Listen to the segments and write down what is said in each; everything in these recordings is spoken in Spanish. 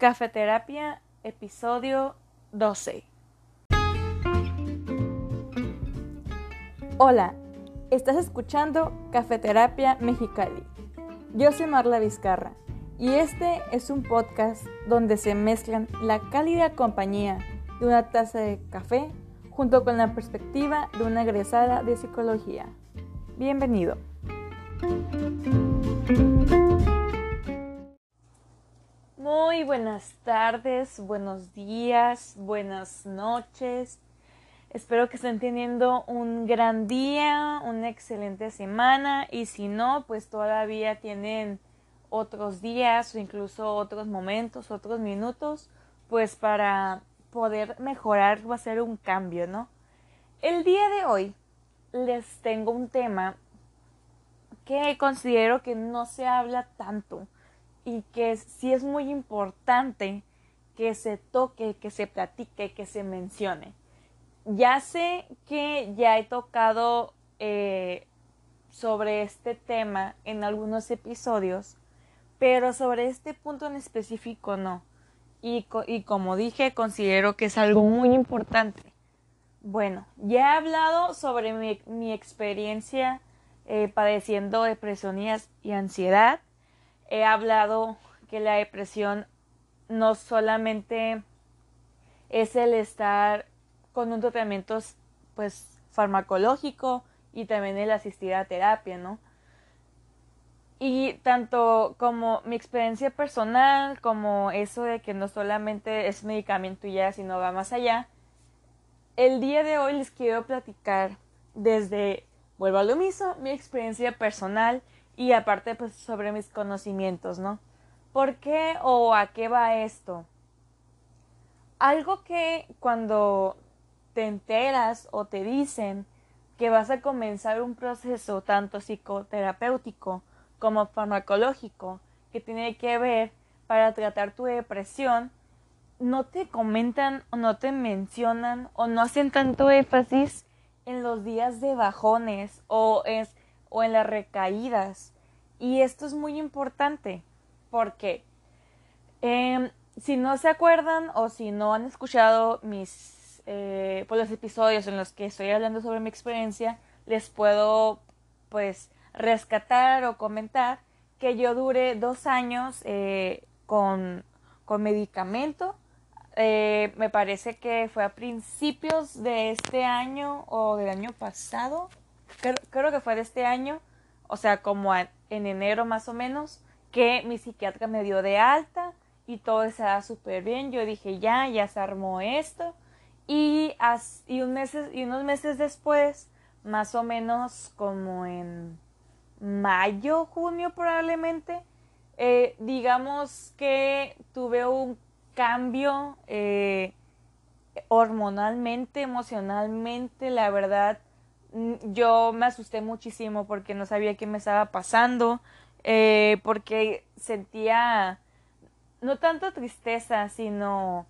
Cafeterapia, episodio 12. Hola, estás escuchando Cafeterapia Mexicali. Yo soy Marla Vizcarra y este es un podcast donde se mezclan la cálida compañía de una taza de café junto con la perspectiva de una egresada de psicología. Bienvenido. Buenas tardes, buenos días, buenas noches. Espero que estén teniendo un gran día, una excelente semana y si no, pues todavía tienen otros días o incluso otros momentos, otros minutos, pues para poder mejorar o hacer un cambio, ¿no? El día de hoy les tengo un tema que considero que no se habla tanto y que sí es muy importante que se toque, que se platique, que se mencione. Ya sé que ya he tocado eh, sobre este tema en algunos episodios, pero sobre este punto en específico no. Y, y como dije, considero que es algo muy importante. Bueno, ya he hablado sobre mi, experiencia eh, padeciendo depresión y ansiedad he hablado que la depresión no solamente es el estar con un tratamiento pues farmacológico y también el asistir a terapia, ¿no? Y tanto como mi experiencia personal, como eso de que no solamente es medicamento ya, sino va más allá, el día de hoy les quiero platicar desde, vuelvo a lo mismo, mi experiencia personal y aparte pues sobre mis conocimientos, ¿no? ¿Por qué o a qué va esto? Algo que cuando te enteras o te dicen que vas a comenzar un proceso tanto psicoterapéutico como farmacológico que tiene que ver para tratar tu depresión, no te comentan o no te mencionan o no hacen tanto énfasis en los días de bajones o es o en las recaídas. Y esto es muy importante porque em, si no se acuerdan o si no han escuchado mis eh, pues los episodios en los que estoy hablando sobre mi experiencia, les puedo pues rescatar o comentar que yo duré dos años eh, con, con medicamento. Eh, me parece que fue a principios de este año o del año pasado creo, que fue de este año, o sea, como en, enero más o menos, que mi psiquiatra me dio de alta y todo estaba súper bien. Yo dije, ya, ya se armó esto. Y, y, meses, y unos meses después, más o menos como en mayo, junio probablemente, eh, digamos que tuve un cambio eh, hormonalmente, emocionalmente, la verdad, yo me asusté muchísimo porque no sabía qué me estaba pasando, eh, porque sentía no tanto tristeza, sino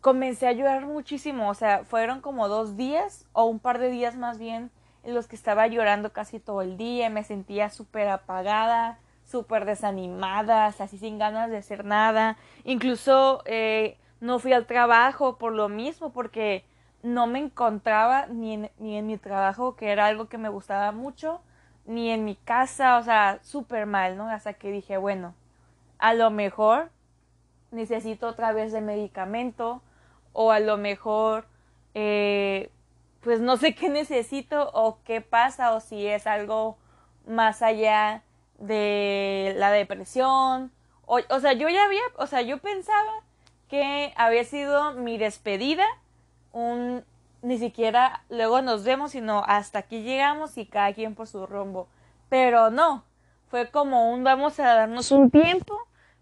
comencé a llorar muchísimo, o sea, fueron como dos días o un par de días más bien en los que estaba llorando casi todo el día, me sentía súper apagada, súper desanimada, así sin ganas de hacer nada, incluso eh, no fui al trabajo por lo mismo, porque no me encontraba ni en, ni en mi trabajo, que era algo que me gustaba mucho, ni en mi casa, o sea, súper mal, ¿no? Hasta que dije, bueno, a lo mejor necesito otra vez de medicamento o a lo mejor eh, pues no sé qué necesito o qué pasa o si es algo más allá de la depresión o, o sea yo ya había o sea yo pensaba que había sido mi despedida un ni siquiera luego nos vemos, sino hasta aquí llegamos y cada quien por su rumbo. Pero no, fue como un vamos a darnos un tiempo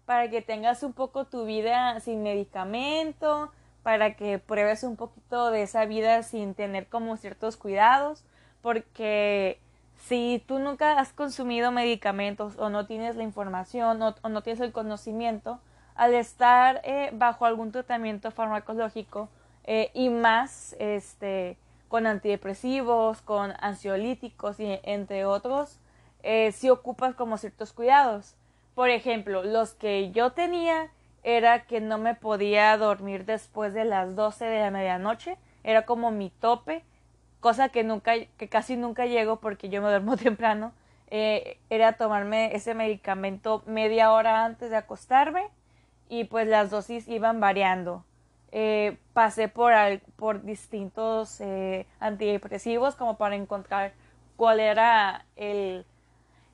para que tengas un poco tu vida sin medicamento, para que pruebes un poquito de esa vida sin tener como ciertos cuidados, porque si tú nunca has consumido medicamentos o no tienes la información o, no tienes el conocimiento, al estar eh, bajo algún tratamiento farmacológico, eh, y más este, con antidepresivos, con ansiolíticos y entre otros, eh, si ocupas como ciertos cuidados. Por ejemplo, los que yo tenía era que no me podía dormir después de las 12 de la medianoche, era como mi tope, cosa que nunca, que casi nunca llego porque yo me duermo temprano, eh, era tomarme ese medicamento media hora antes de acostarme y pues las dosis iban variando. Eh, pasé por, por distintos eh, antidepresivos como para encontrar cuál era el,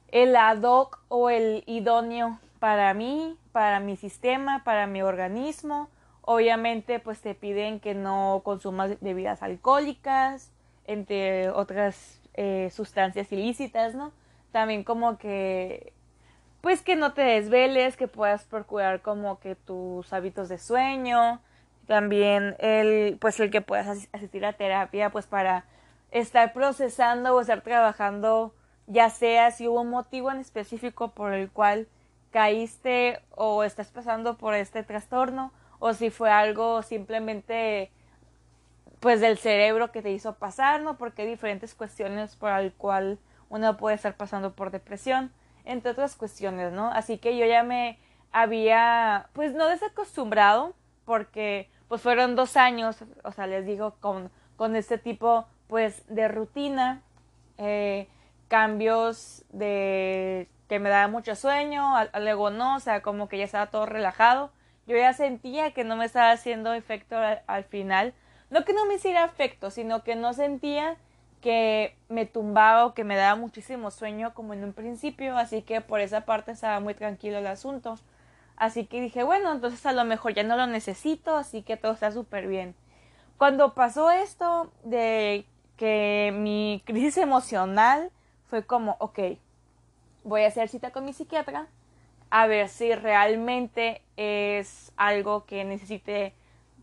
el ad hoc o el idóneo para mí, para mi sistema, para mi organismo. Obviamente pues te piden que no consumas bebidas alcohólicas, entre otras eh, sustancias ilícitas, ¿no? También como que pues que no te desveles, que puedas procurar como que tus hábitos de sueño, también el pues el que puedas asistir a terapia pues para estar procesando o estar trabajando ya sea si hubo un motivo en específico por el cual caíste o estás pasando por este trastorno o si fue algo simplemente pues del cerebro que te hizo pasar, ¿no? Porque hay diferentes cuestiones por el cual uno puede estar pasando por depresión, entre otras cuestiones, ¿no? Así que yo ya me había, pues no desacostumbrado, porque pues fueron dos años, o sea, les digo, con, con este tipo, pues, de rutina, eh, cambios de que me daba mucho sueño, luego no, o sea, como que ya estaba todo relajado. Yo ya sentía que no me estaba haciendo efecto al final, no que no me hiciera efecto, sino que no sentía que me tumbaba o que me daba muchísimo sueño como en un principio, así que por esa parte estaba muy tranquilo el asunto. Así que dije, bueno, entonces a lo mejor ya no lo necesito, así que todo está súper bien. Cuando pasó esto de que mi crisis emocional fue como, ok, voy a hacer cita con mi psiquiatra a ver si realmente es algo que necesite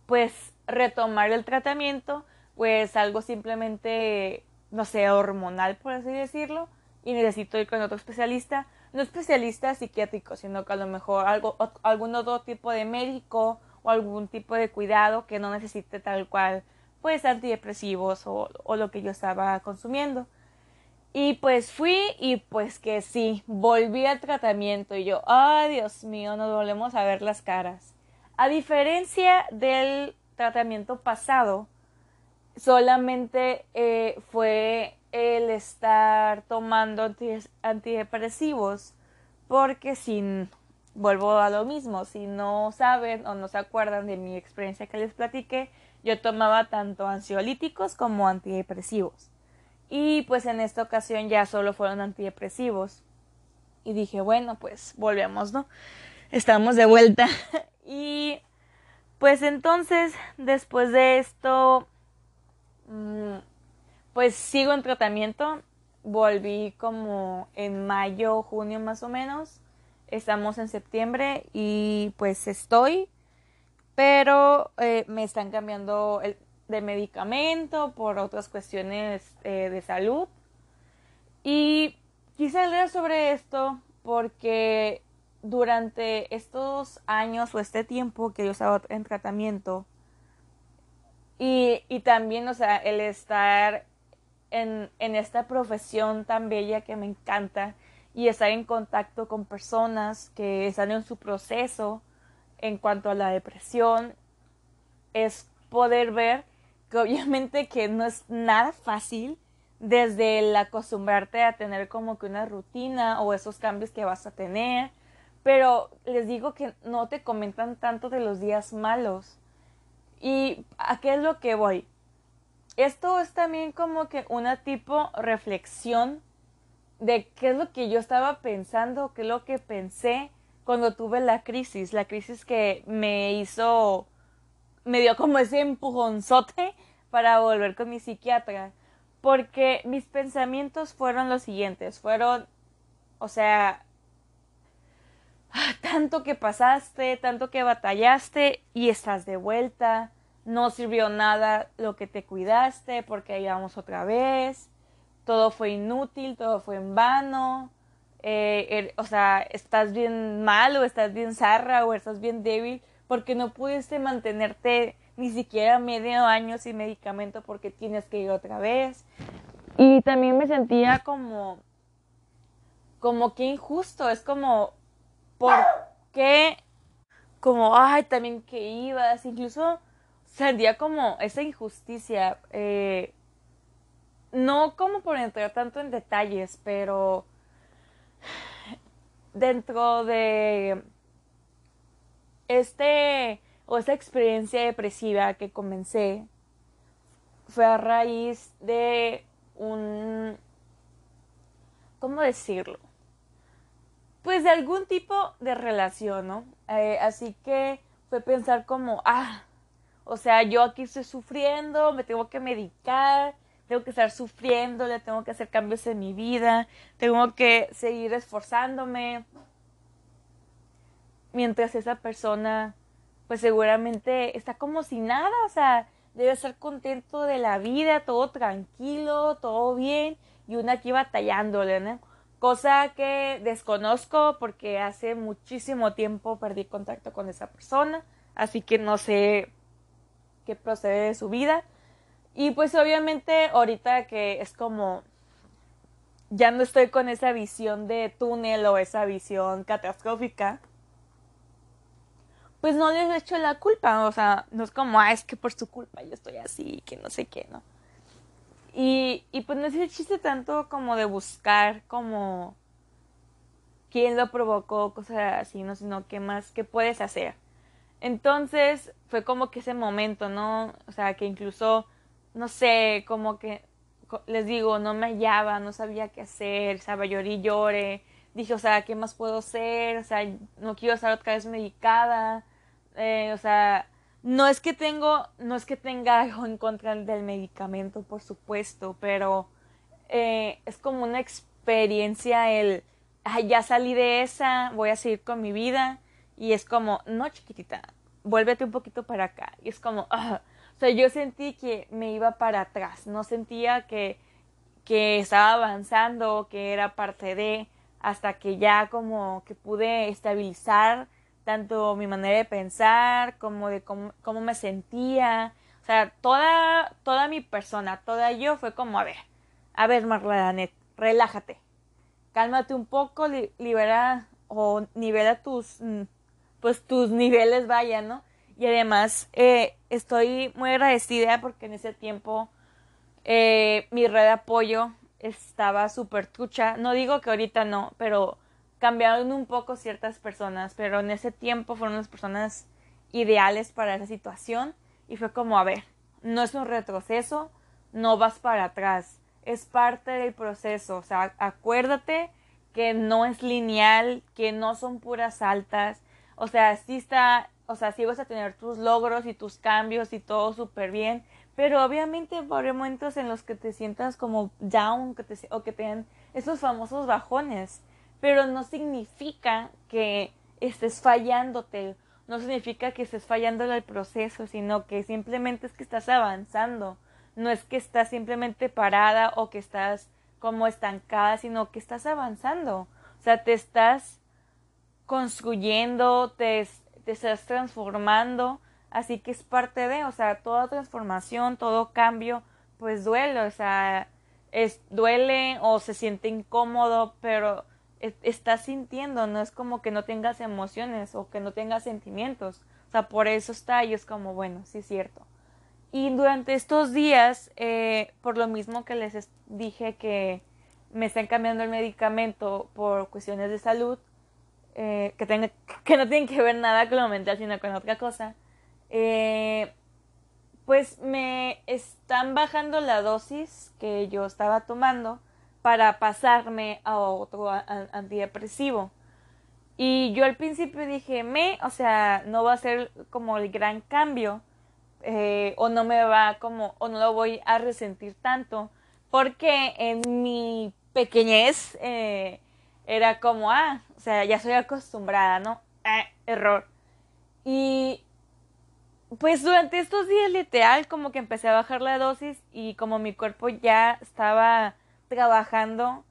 pues retomar el tratamiento, pues algo simplemente, no sé, hormonal, por así decirlo, y necesito ir con otro especialista, no especialista psiquiátrico, sino que a lo mejor algo, algún otro tipo de médico o algún tipo de cuidado que no necesite tal cual, pues antidepresivos o, lo que yo estaba consumiendo. Y pues fui y pues que sí, volví al tratamiento y yo, ay Dios mío, nos volvemos a ver las caras. A diferencia del tratamiento pasado solamente eh, fue el estar tomando antidepresivos porque sin vuelvo a lo mismo si no saben o no se acuerdan de mi experiencia que les platiqué yo tomaba tanto ansiolíticos como antidepresivos. Y pues en esta ocasión ya solo fueron antidepresivos. Y dije bueno pues volvemos no estamos de vuelta. Y pues entonces, después de esto, mm, pues sigo en tratamiento. Volví como en mayo, junio más o menos. Estamos en septiembre y pues estoy, pero eh, me están cambiando el, de medicamento por otras cuestiones eh, de salud. Y quise hablar sobre esto porque durante estos años o este tiempo que yo estaba en tratamiento y, y también, o sea, el estar en, esta profesión tan bella que me encanta y estar en contacto con personas que están en su proceso en cuanto a la depresión es poder ver que obviamente que no es nada fácil desde el acostumbrarte a tener como que una rutina o esos cambios que vas a tener pero les digo que no te comentan tanto de los días malos. ¿Y a qué es lo que voy? Esto es también como que una tipo reflexión de qué es lo que yo estaba pensando, qué es lo que pensé cuando tuve la crisis, la crisis que me hizo, me dio como ese empujonzote para volver con mi psiquiatra, porque mis pensamientos fueron los siguientes, fueron, o sea, tanto que pasaste, tanto que batallaste y estás de vuelta, no sirvió nada lo que te cuidaste porque ahí otra vez, todo fue inútil, todo fue en vano, eh, er, o sea, estás bien mal o estás bien zarra o estás bien débil porque no pudiste mantenerte ni siquiera medio año sin medicamento porque tienes que ir otra vez. Y también me sentía como, como que injusto, es como ¿Por qué? como, ay, también que ibas, incluso sentía como esa injusticia, eh, no como por entrar tanto en detalles, pero dentro de este o esa experiencia depresiva que comencé fue a raíz de un ¿cómo decirlo? Pues de algún tipo de relación, ¿no? Eh, así que fue pensar como, ah, o sea, yo aquí estoy sufriendo, me tengo que medicar, tengo que estar sufriendo, le tengo que hacer cambios en mi vida, tengo que seguir esforzándome. Mientras esa persona, pues seguramente está como si nada, o sea, debe estar contento de la vida, todo tranquilo, todo bien, y una aquí batallándole, ¿no? Cosa que desconozco porque hace muchísimo tiempo perdí contacto con esa persona, así que no sé qué procede de su vida. Y pues obviamente ahorita que es como ya no estoy con esa visión de túnel o esa visión catastrófica, pues no les he hecho la culpa, o sea, no es como, ah, es que por su culpa yo estoy así, que no sé qué, ¿no? Y, y pues no es el chiste tanto como de buscar como quién lo provocó, cosas así, ¿no? Sino qué más, qué puedes hacer. Entonces fue como que ese momento, ¿no? O sea, que incluso no sé, como que les digo, no me hallaba, no sabía qué hacer, estaba lloré y lloré. Dije, o sea, ¿qué más puedo hacer? O sea, no quiero estar otra vez medicada. Eh, o sea, no es que tengo, no es que tenga algo en contra del medicamento, por supuesto, pero eh, es como una experiencia el, ya salí de esa, voy a seguir con mi vida. Y es como, no, chiquitita, vuélvete un poquito para acá. Y es como, sea, yo sentí que me iba para atrás, no sentía que, que estaba avanzando, que era parte de, hasta que ya como que pude estabilizar tanto mi manera de pensar como de cómo, cómo me sentía. O sea, toda, toda mi persona, toda yo fue como, a ver, a ver, Marlanet, relájate, cálmate un poco, libera o nivela tus, mm, pues tus niveles, vaya, ¿no? Y además eh, estoy muy agradecida porque en ese tiempo eh, mi red de apoyo estaba súper trucha. No digo que ahorita no, pero cambiaron un poco ciertas personas, pero en ese tiempo fueron las personas ideales para esa situación y fue como, a ver, no es un retroceso, no vas para atrás, es parte del proceso, o sea, acuérdate que no es lineal, que no son puras altas, o sea, sí está o sea, sí vas a tener tus logros y tus cambios y todo súper bien, pero obviamente habrá momentos en los que te sientas como down que te, o que te den esos famosos bajones, pero no significa que estés fallándote, no significa que estés fallando el proceso, sino que simplemente es que estás avanzando, no es que estás simplemente parada o que estás como estancada, sino que estás avanzando, o sea, te estás construyendo, te, te estás transformando, así que es parte de, o sea, toda transformación, todo cambio, pues duele, o sea, es, duele o se siente incómodo, pero estás sintiendo, no es como que no tengas emociones o que no tengas sentimientos, o sea, por eso está y es como, bueno, sí es cierto. Y durante estos días, eh, por lo mismo que les dije que me están cambiando el medicamento por cuestiones de salud, eh, que, tenga, que no tienen que ver nada con lo mental, sino con otra cosa, eh, pues me están bajando la dosis que yo estaba tomando para pasarme a otro antidepresivo. Y yo al principio dije, me, o sea, no va a ser como el gran cambio, eh, o no me va como, o no lo voy a resentir tanto, porque en mi pequeñez, era como, ah, o sea, ya soy acostumbrada, ¿no? Eh, error. Y pues durante estos días literal como que empecé a bajar la dosis y como mi cuerpo ya estaba trabajando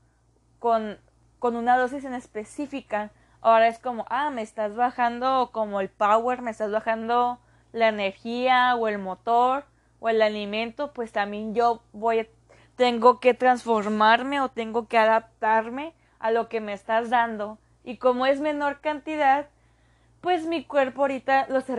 con, con una dosis en específica, ahora es como, ah, me estás bajando como el power, me estás bajando la energía o el motor o el alimento, pues también yo voy, tengo que transformarme o tengo que adaptarme a lo que me estás dando y como es menor cantidad, pues mi cuerpo ahorita lo está,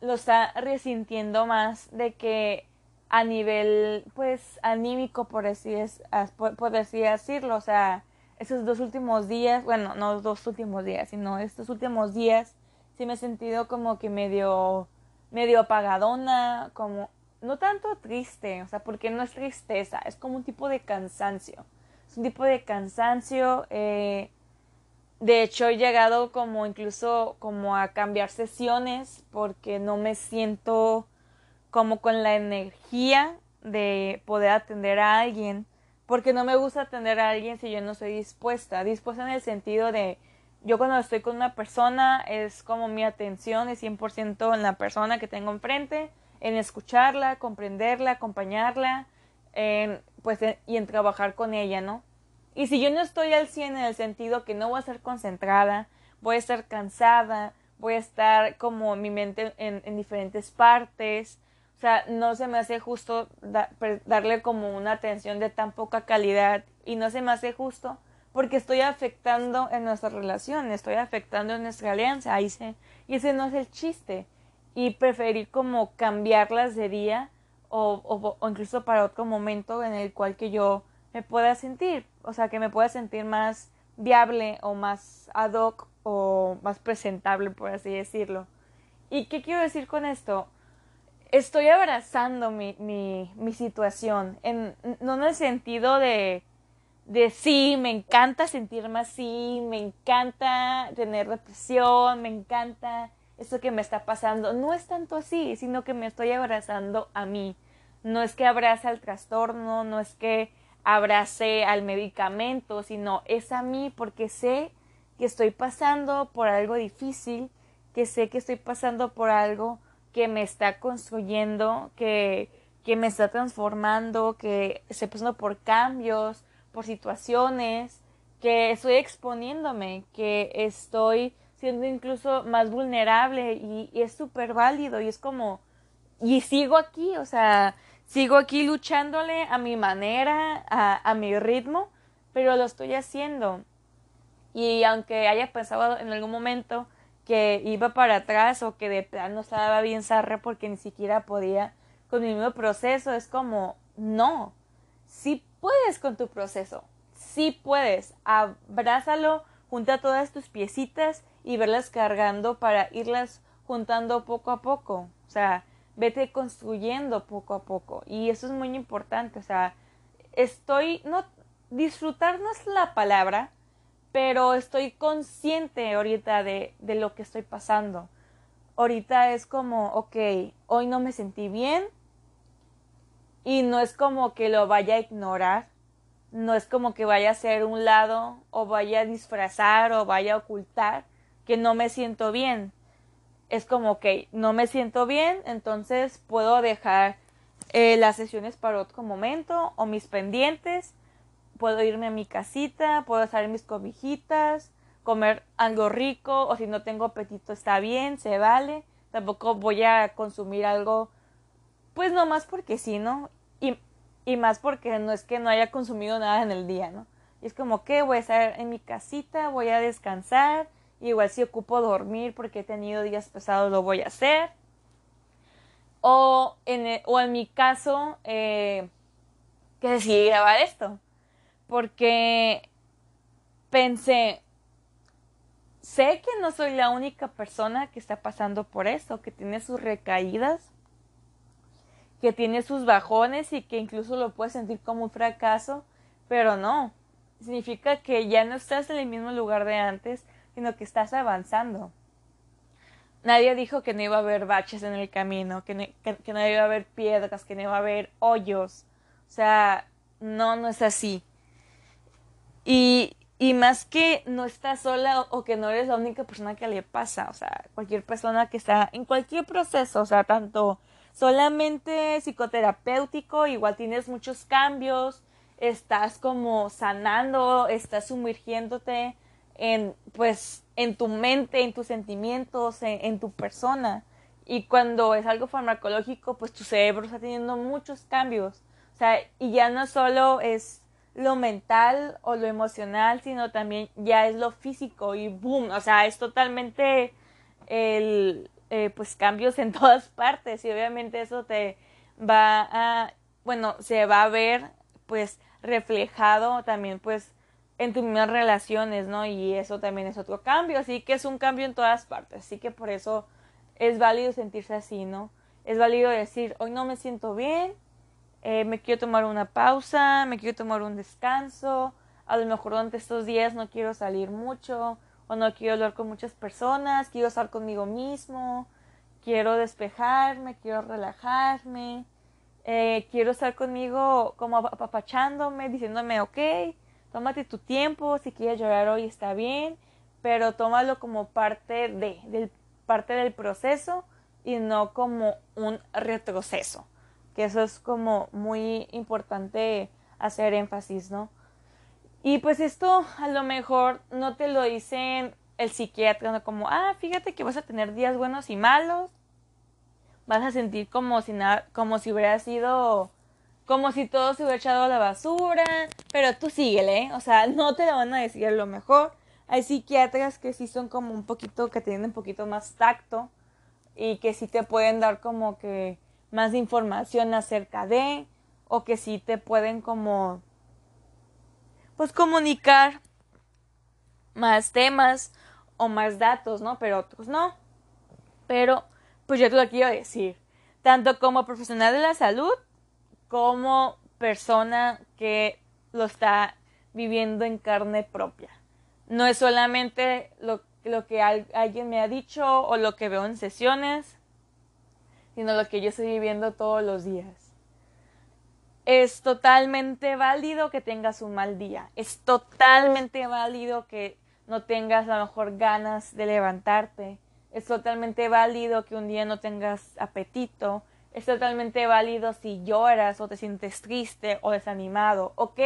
lo está resintiendo más de que a nivel, pues, anímico, por así, es, por así decirlo, o sea, esos dos últimos días, bueno, no los dos últimos días, sino estos últimos días, sí me he sentido como que medio, medio apagadona, como, no tanto triste, o sea, porque no es tristeza, es como un tipo de cansancio, es un tipo de cansancio, eh, de hecho he llegado como incluso como a cambiar sesiones porque no me siento como con la energía de poder atender a alguien porque no me gusta atender a alguien si yo no estoy dispuesta. Dispuesta en el sentido de, yo cuando estoy con una persona es como mi atención es 100% en la persona que tengo enfrente, en escucharla, comprenderla, acompañarla, en, pues, y en trabajar con ella, ¿no? Y si yo no estoy al 100 en el sentido que no voy a estar concentrada, voy a estar cansada, voy a estar como mi mente en, en diferentes partes, o sea, no se me hace justo darle como una atención de tan poca calidad y no se me hace justo porque estoy afectando en nuestra relación, estoy afectando en nuestra alianza, ahí se, y ese no es el chiste. Y preferir como cambiarlas de día o, o, incluso para otro momento en el cual que yo me pueda sentir, o sea, que me pueda sentir más viable o más ad hoc o más presentable, por así decirlo. ¿Y qué quiero decir con esto? estoy abrazando mi, mi, mi situación, en, no en el sentido de, de sí, me encanta sentirme así, me encanta tener depresión, me encanta esto que me está pasando. No es tanto así, sino que me estoy abrazando a mí. No es que abrace al trastorno, no es que abrace al medicamento, sino es a mí porque sé que estoy pasando por algo difícil, que sé que estoy pasando por algo que me está construyendo, que, que me está transformando, que estoy pasando por cambios, por situaciones, que estoy exponiéndome, que estoy siendo incluso más vulnerable y, es súper válido y es como, y sigo aquí, o sea, sigo aquí luchándole a mi manera, a, a mi ritmo, pero lo estoy haciendo. Y aunque haya pensado en algún momento que iba para atrás o que de plano estaba bien zarra porque ni siquiera podía con mi mismo proceso. Es como, no, sí puedes con tu proceso, sí puedes, abrázalo, junta todas tus piecitas y verlas cargando para irlas juntando poco a poco. O sea, vete construyendo poco a poco. Y eso es muy importante. O sea, estoy, no, disfrutar no es la palabra, pero estoy consciente ahorita de, de lo que estoy pasando. Ahorita es como, ok, hoy no me sentí bien y no es como que lo vaya a ignorar, no es como que vaya a ser un lado o vaya a disfrazar o vaya a ocultar que no me siento bien. Es como, ok, no me siento bien, entonces puedo dejar eh, las sesiones para otro momento o mis pendientes puedo irme a mi casita, puedo hacer mis cobijitas, comer algo rico o si no tengo apetito está bien, se vale. Tampoco voy a consumir algo, pues no más porque sí, ¿no? Y, y más porque no es que no haya consumido nada en el día, ¿no? Y es como que voy a estar en mi casita, voy a descansar, igual si ocupo dormir porque he tenido días pesados lo voy a hacer. O en, o en mi caso, eh, que decidí grabar esto porque pensé, sé que no soy la única persona que está pasando por eso, que tiene sus recaídas, que tiene sus bajones y que incluso lo puede sentir como un fracaso, pero no, significa que ya no estás en el mismo lugar de antes, sino que estás avanzando. Nadie dijo que no iba a haber baches en el camino, que no, que no iba a haber piedras, que no iba a haber hoyos. O sea, no, no es así. Y, y más que no estás sola o, que no eres la única persona que le pasa, o sea, cualquier persona que está en cualquier proceso, o sea, tanto solamente psicoterapéutico, igual tienes muchos cambios, estás como sanando, estás sumergiéndote en, pues, en tu mente, en tus sentimientos, en, tu persona. Y cuando es algo farmacológico, pues tu cerebro está teniendo muchos cambios. O sea, y ya no solo es lo mental o lo emocional, sino también ya es lo físico y boom, o sea, es totalmente el, eh, pues cambios en todas partes y obviamente eso te va a, bueno, se va a ver pues reflejado también pues en tus mismas relaciones, ¿no? Y eso también es otro cambio, así que es un cambio en todas partes, así que por eso es válido sentirse así, ¿no? Es válido decir, hoy no me siento bien, eh, me quiero tomar una pausa, me quiero tomar un descanso, a lo mejor durante estos días no quiero salir mucho, o no quiero hablar con muchas personas, quiero estar conmigo mismo, quiero despejarme, quiero relajarme, eh, quiero estar conmigo como apapachándome, diciéndome, ok, tómate tu tiempo, si quieres llorar hoy está bien, pero tómalo como parte de, del, parte del proceso y no como un retroceso, que eso es como muy importante hacer énfasis, ¿no? Y pues esto a lo mejor no te lo dicen el psiquiatra, ¿no? como, ah, fíjate que vas a tener días buenos y malos, vas a sentir como si nada, como si hubiera sido, como si todo se hubiera echado a la basura, pero tú síguele, o sea, no te lo van a decir a lo mejor. Hay psiquiatras que sí son como un poquito, que tienen un poquito más tacto y que sí te pueden dar como que más información acerca de, o que sí te pueden como pues comunicar más temas o más datos, ¿no? Pero otros no. Pero, pues yo te lo quiero decir, tanto como profesional de la salud como persona que lo está viviendo en carne propia. No es solamente lo, lo que alguien me ha dicho o lo que veo en sesiones, sino lo que yo estoy viviendo todos los días. Es totalmente válido que tengas un mal día. Es totalmente válido que no tengas a lo mejor ganas de levantarte. Es totalmente válido que un día no tengas apetito. Es totalmente válido si lloras o te sientes triste o desanimado. Ok,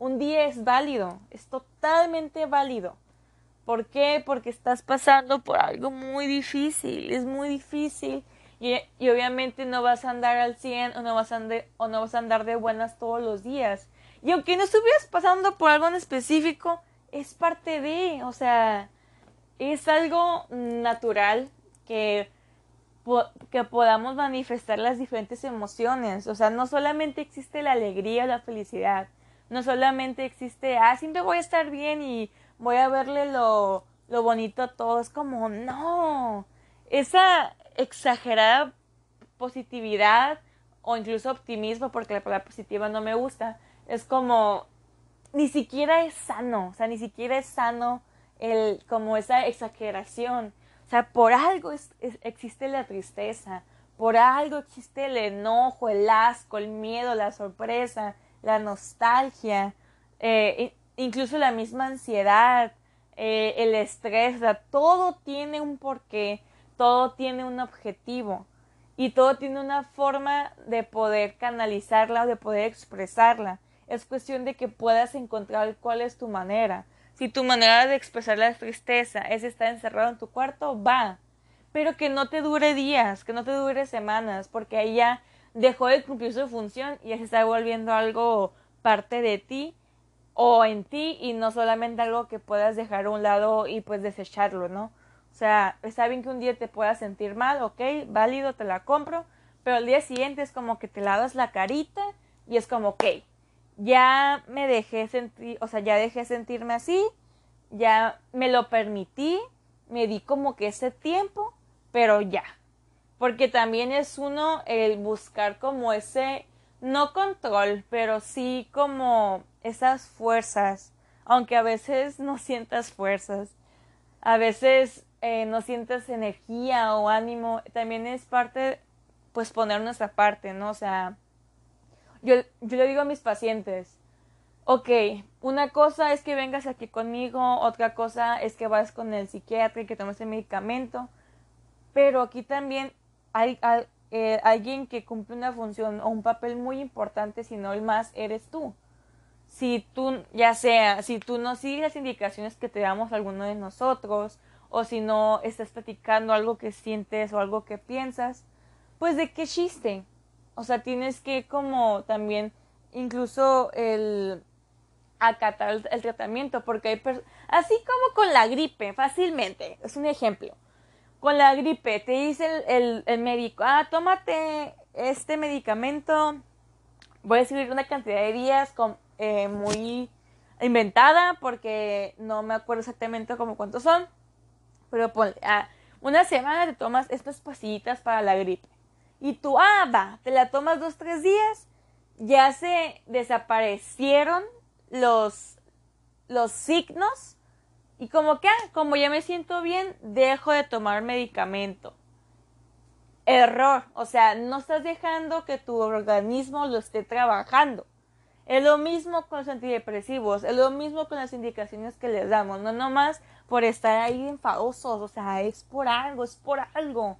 un día es válido. Es totalmente válido. ¿Por qué? Porque estás pasando por algo muy difícil. Es muy difícil y, obviamente no vas a andar al 100 o no, vas a andar, o no vas a andar de buenas todos los días. Y aunque no estuvieras pasando por algo en específico, es parte de, o sea, es algo natural que, que podamos manifestar las diferentes emociones. O sea, no solamente existe la alegría o la felicidad, no solamente existe, ah, siempre voy a estar bien y voy a verle lo, lo bonito a todo. Es como, no, esa, exagerada positividad o incluso optimismo, porque la palabra positiva no me gusta, es como ni siquiera es sano, o sea, ni siquiera es sano el como esa exageración. O sea, por algo existe la tristeza, por algo existe el enojo, el asco, el miedo, la sorpresa, la nostalgia, eh, incluso la misma ansiedad, eh, el estrés, o sea, todo tiene un porqué todo tiene un objetivo y todo tiene una forma de poder canalizarla o de poder expresarla. Es cuestión de que puedas encontrar cuál es tu manera. Si tu manera de expresar la tristeza es estar encerrado en tu cuarto, va. Pero que no te dure días, que no te dure semanas, porque ahí ya dejó de cumplir su función y ya se está volviendo algo parte de ti o en ti y no solamente algo que puedas dejar a un lado y pues desecharlo, ¿no? Sea, está bien que un día te puedas sentir mal, ok, válido, te la compro, pero el día siguiente es como que te lavas la carita y es como, ok, ya me dejé sentir, o sea, ya dejé sentirme así, ya me lo permití, me di como que ese tiempo, pero ya. Porque también es uno el buscar como ese, no control, pero sí como esas fuerzas, aunque a veces no sientas fuerzas. A veces eh, no sientes energía o ánimo, también es parte, pues poner nuestra parte, ¿no? O sea, yo, yo le digo a mis pacientes, ok, una cosa es que vengas aquí conmigo, otra cosa es que vas con el psiquiatra y que tomes el medicamento, pero aquí también hay, hay eh, alguien que cumple una función o un papel muy importante, si no el más, eres tú. Si tú, ya sea, si tú no sigues las indicaciones que te damos alguno de nosotros, o si no estás platicando algo que sientes o algo que piensas, pues de qué chiste. O sea, tienes que como también incluso el acatar el, tratamiento, porque hay así como con la gripe, fácilmente, es un ejemplo. con la gripe, te dice el, el, médico, ah, tómate este medicamento, voy a escribir una cantidad de días eh, muy inventada porque no me acuerdo exactamente como cuántos son, pero ponle, ah, una semana te tomas estas pastillitas para la gripe y tú, ah, te la tomas dos, tres días, ya se desaparecieron los, los signos y como que, ah, como ya me siento bien, dejo de tomar medicamento. Error, o sea, no estás dejando que tu organismo lo esté trabajando. Es lo mismo con los antidepresivos, es lo mismo con las indicaciones que les damos, no nomás por estar ahí enfadosos, o sea, es por algo, es por algo.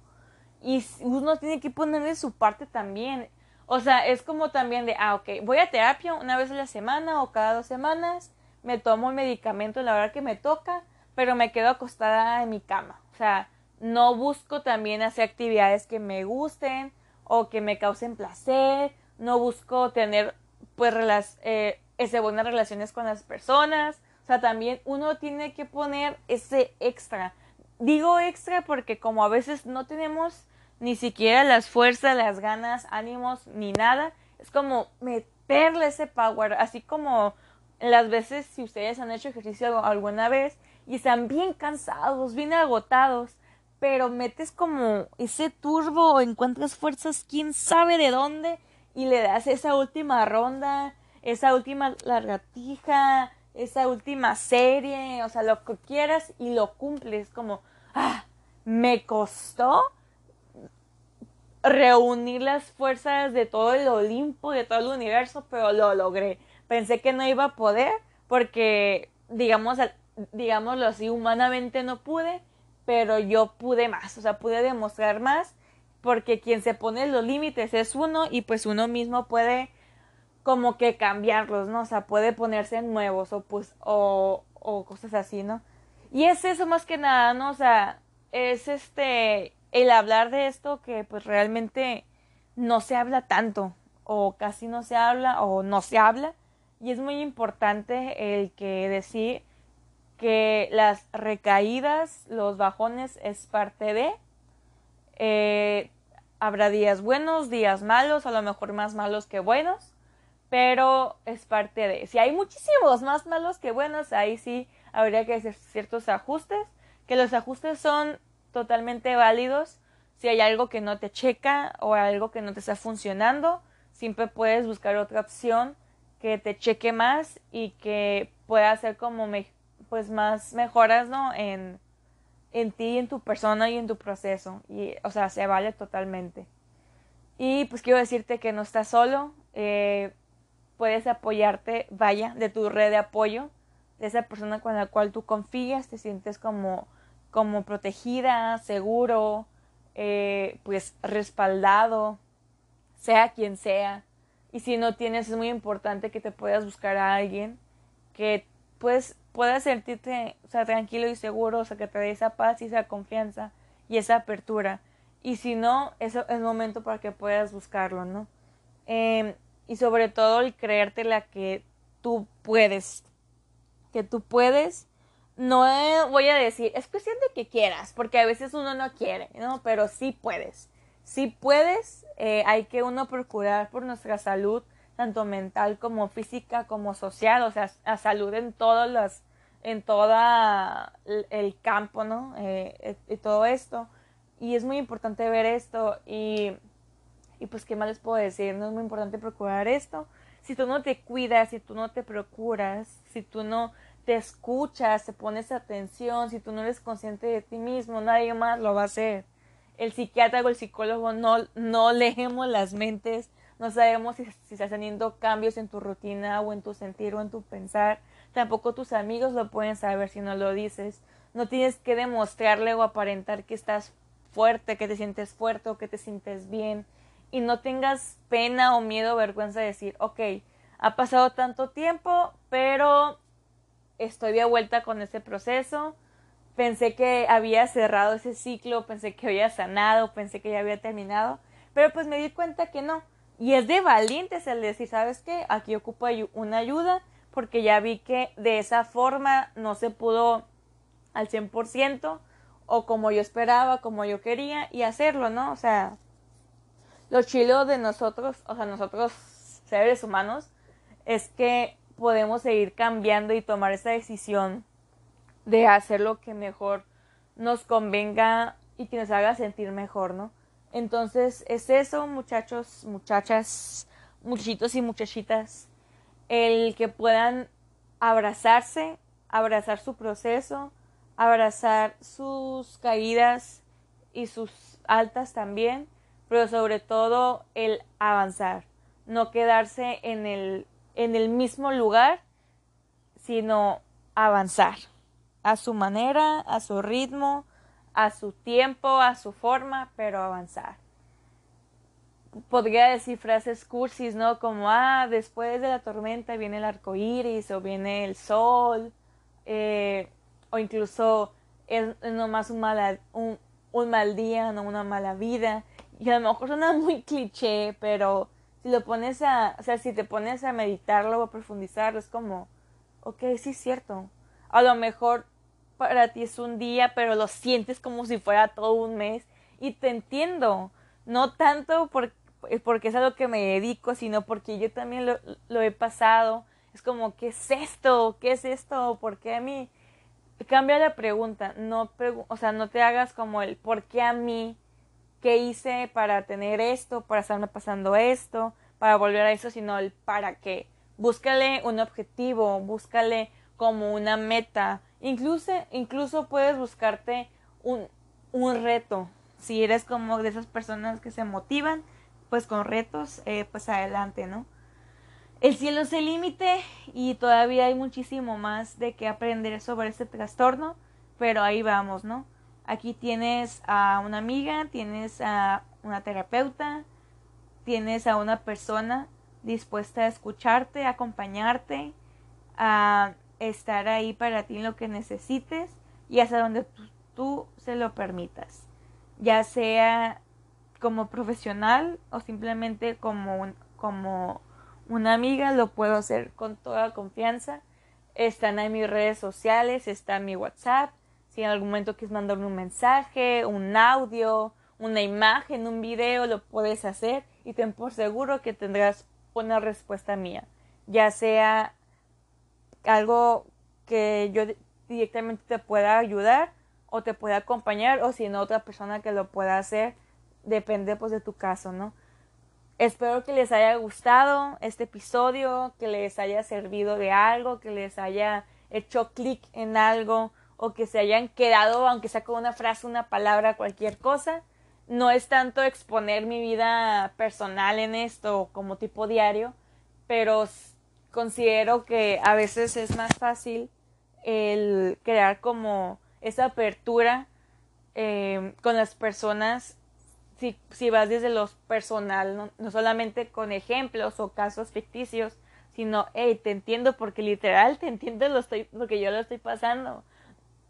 Y uno tiene que ponerle su parte también. O sea, es como también de, ah, ok, voy a terapia una vez a la semana o cada dos semanas me tomo el medicamento la hora que me toca, pero me quedo acostada en mi cama. O sea, no busco también hacer actividades que me gusten o que me causen placer, no busco tener pues eh, ese buenas relaciones con las personas. O sea, también uno tiene que poner ese extra. Digo extra porque como a veces no tenemos ni siquiera las fuerzas, las ganas, ánimos, ni nada, es como meterle ese power, así como las veces si ustedes han hecho ejercicio alguna vez y están bien cansados, bien agotados, pero metes como ese turbo o encuentras fuerzas quién sabe de dónde y le das esa última ronda, esa última largatija, esa última serie, o sea, lo que quieras y lo cumples como, ah, me costó reunir las fuerzas de todo el Olimpo, de todo el universo, pero lo logré. Pensé que no iba a poder porque, digamos, digámoslo así, humanamente no pude, pero yo pude más, o sea, pude demostrar más porque quien se pone los límites es uno y pues uno mismo puede como que cambiarlos, ¿no? O sea, puede ponerse nuevos o pues o, o cosas así, ¿no? Y es eso más que nada, ¿no? O sea, es este el hablar de esto que pues realmente no se habla tanto o casi no se habla o no se habla y es muy importante el que decir que las recaídas, los bajones es parte de. Eh, habrá días buenos, días malos, a lo mejor más malos que buenos, pero es parte de. Si hay muchísimos más malos que buenos, ahí sí habría que hacer ciertos ajustes, que los ajustes son totalmente válidos. Si hay algo que no te checa o algo que no te está funcionando, siempre puedes buscar otra opción que te cheque más y que pueda hacer como pues más mejoras, ¿no? En, en ti, en tu persona y en tu proceso. Y, o sea, se vale totalmente. Y pues quiero decirte que no estás solo. Eh, puedes apoyarte, vaya, de tu red de apoyo, de esa persona con la cual tú confías, te sientes como, como protegida, seguro, eh, pues respaldado, sea quien sea. Y si no tienes, es muy importante que te puedas buscar a alguien que pues pueda sentirte o sea, tranquilo y seguro, o sea, que te dé esa paz y esa confianza y esa apertura. Y si no, es momento para que puedas buscarlo, ¿no? Em, y sobre todo el creerte la que tú puedes. Que tú puedes. No voy a decir, es cuestión de que quieras, porque a veces uno no quiere, ¿no? Pero sí puedes si puedes, eh, hay que uno procurar por nuestra salud, tanto mental como física como social, o sea, a salud en todas las, en toda el campo, ¿no? Eh, y todo esto. Y es muy importante ver esto y, y pues, ¿qué más les puedo decir? No es muy importante procurar esto. Si tú no te cuidas, si tú no te procuras, si tú no te escuchas, te pones atención, si tú no eres consciente de ti mismo, nadie más lo va a hacer el psiquiatra o el psicólogo no, no leemos las mentes, no sabemos si, si estás teniendo cambios en tu rutina o en tu sentir o en tu pensar. Tampoco tus amigos lo pueden saber si no lo dices. No tienes que demostrarle o aparentar que estás fuerte, que te sientes fuerte o que te sientes bien. Y no tengas pena o miedo o vergüenza de decir, ok, ha pasado tanto tiempo, pero estoy de vuelta con este proceso pensé que había cerrado ese ciclo, pensé que había sanado, pensé que ya había terminado, pero pues me di cuenta que no. Y es de valientes el decir, ¿sabes qué? Aquí ocupo una ayuda porque ya vi que de esa forma no se pudo al 100% o como yo esperaba, como yo quería y hacerlo, ¿no? O sea, lo chilo de nosotros, o sea, nosotros seres humanos, es que podemos seguir cambiando y tomar esa decisión de hacer lo que mejor nos convenga y que nos haga sentir mejor, ¿no? Entonces es eso, muchachos, muchachas, muchachitos y muchachitas, el que puedan abrazarse, abrazar su proceso, abrazar sus caídas y sus altas también, pero sobre todo el avanzar, no quedarse en el, en el mismo lugar, sino avanzar a su manera, a su ritmo, a su tiempo, a su forma, pero avanzar. Podría decir frases cursis, ¿no? Como, ah, después de la tormenta viene el arco iris o viene el sol, eh, o incluso es, nomás un, mala, un, un mal día, no una mala vida. Y a lo mejor suena muy cliché, pero si lo pones a, o sea, si te pones a meditarlo o a profundizarlo, es como, ok, sí es cierto. A lo mejor para ti es un día, pero lo sientes como si fuera todo un mes. Y te entiendo, no tanto por, porque es a lo que me dedico, sino porque yo también lo, lo he pasado. Es como, ¿qué es esto? ¿Qué es esto? ¿Por qué a mí? Cambia la pregunta, no o sea, no te hagas como el ¿por qué a mí? ¿Qué hice para tener esto? ¿Para estarme pasando esto? ¿Para volver a eso? Sino el ¿para qué? Búscale un objetivo, búscale como una meta, Incluso, incluso puedes buscarte un, un reto. Si eres como de esas personas que se motivan, pues con retos, eh, pues adelante, ¿no? El cielo es el límite y todavía hay muchísimo más de que aprender sobre este trastorno, pero ahí vamos, ¿no? Aquí tienes a una amiga, tienes a una terapeuta, tienes a una persona dispuesta a escucharte, a acompañarte, a estar ahí para ti en lo que necesites y hasta donde tú, se lo permitas, ya sea como profesional o simplemente como, como una amiga, lo puedo hacer con toda confianza. Están en mis redes sociales, está en mi WhatsApp. Si en algún momento quieres mandarme un mensaje, un audio, una imagen, un video, lo puedes hacer y ten por seguro que tendrás una respuesta mía, ya sea algo que yo directamente te pueda ayudar o te pueda acompañar o si no otra persona que lo pueda hacer depende pues de tu caso no espero que les haya gustado este episodio que les haya servido de algo que les haya hecho clic en algo o que se hayan quedado aunque sea con una frase una palabra cualquier cosa. No es tanto exponer mi vida personal en esto como tipo diario pero considero que a veces es más fácil el crear como esa apertura eh, con las personas si, si, vas desde lo personal, no, solamente con ejemplos o casos ficticios, sino, hey, te entiendo porque literal te entiendo lo estoy, porque yo lo estoy pasando.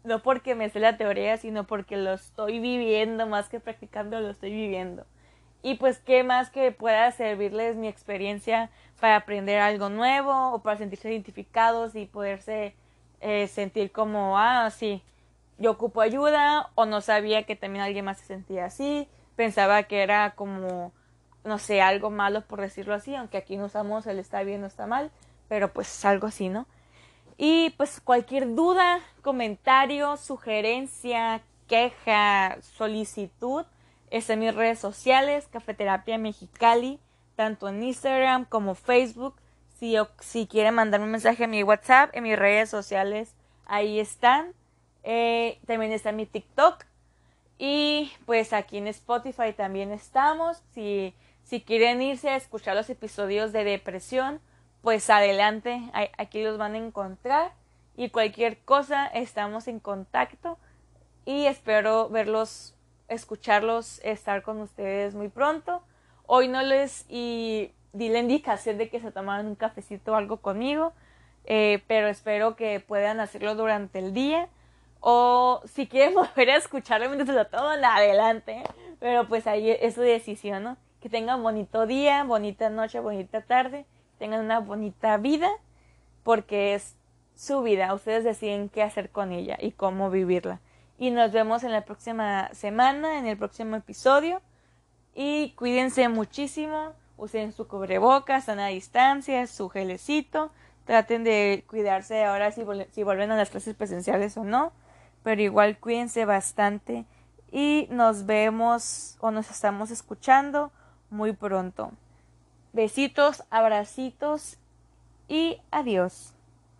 No porque me sé la teoría, sino porque lo estoy viviendo, más que practicando, lo estoy viviendo. Y pues, ¿qué más que pueda servirles mi experiencia para aprender algo nuevo o para sentirse identificados y poderse eh, sentir como, ah, sí, yo ocupo ayuda o no sabía que también alguien más se sentía así, pensaba que era como, no sé, algo malo por decirlo así, aunque aquí no usamos el está bien o está mal, pero pues algo así, ¿no? Y pues cualquier duda, comentario, sugerencia, queja, solicitud, es en mis redes sociales, Cafeterapia Mexicali, tanto en Instagram como Facebook. Si, si quieren mandarme un mensaje a mi WhatsApp, en mis redes sociales, ahí están. Eh, también está mi TikTok. Y pues aquí en Spotify también estamos. Si, si quieren irse a escuchar los episodios de depresión, pues adelante, aquí los van a encontrar. Y cualquier cosa, estamos en contacto. Y espero verlos escucharlos, estar con ustedes muy pronto. Hoy no les y di la indicación de que se tomaran un cafecito o algo conmigo, eh, pero espero que puedan hacerlo durante el día. O si quieren volver a escucharlo mientras lo toman, adelante. Pero pues ahí es su decisión, ¿no? Que tengan bonito día, bonita noche, bonita tarde, tengan una bonita vida, porque es su vida. Ustedes deciden qué hacer con ella y cómo vivirla. Y nos vemos en la próxima semana, en el próximo episodio. Y cuídense muchísimo. Usen su cubrebocas, a distancia, su gelecito. Traten de cuidarse ahora si, si vuelven a las clases presenciales o no. Pero igual cuídense bastante. Y nos vemos o nos estamos escuchando muy pronto. Besitos, abracitos y adiós.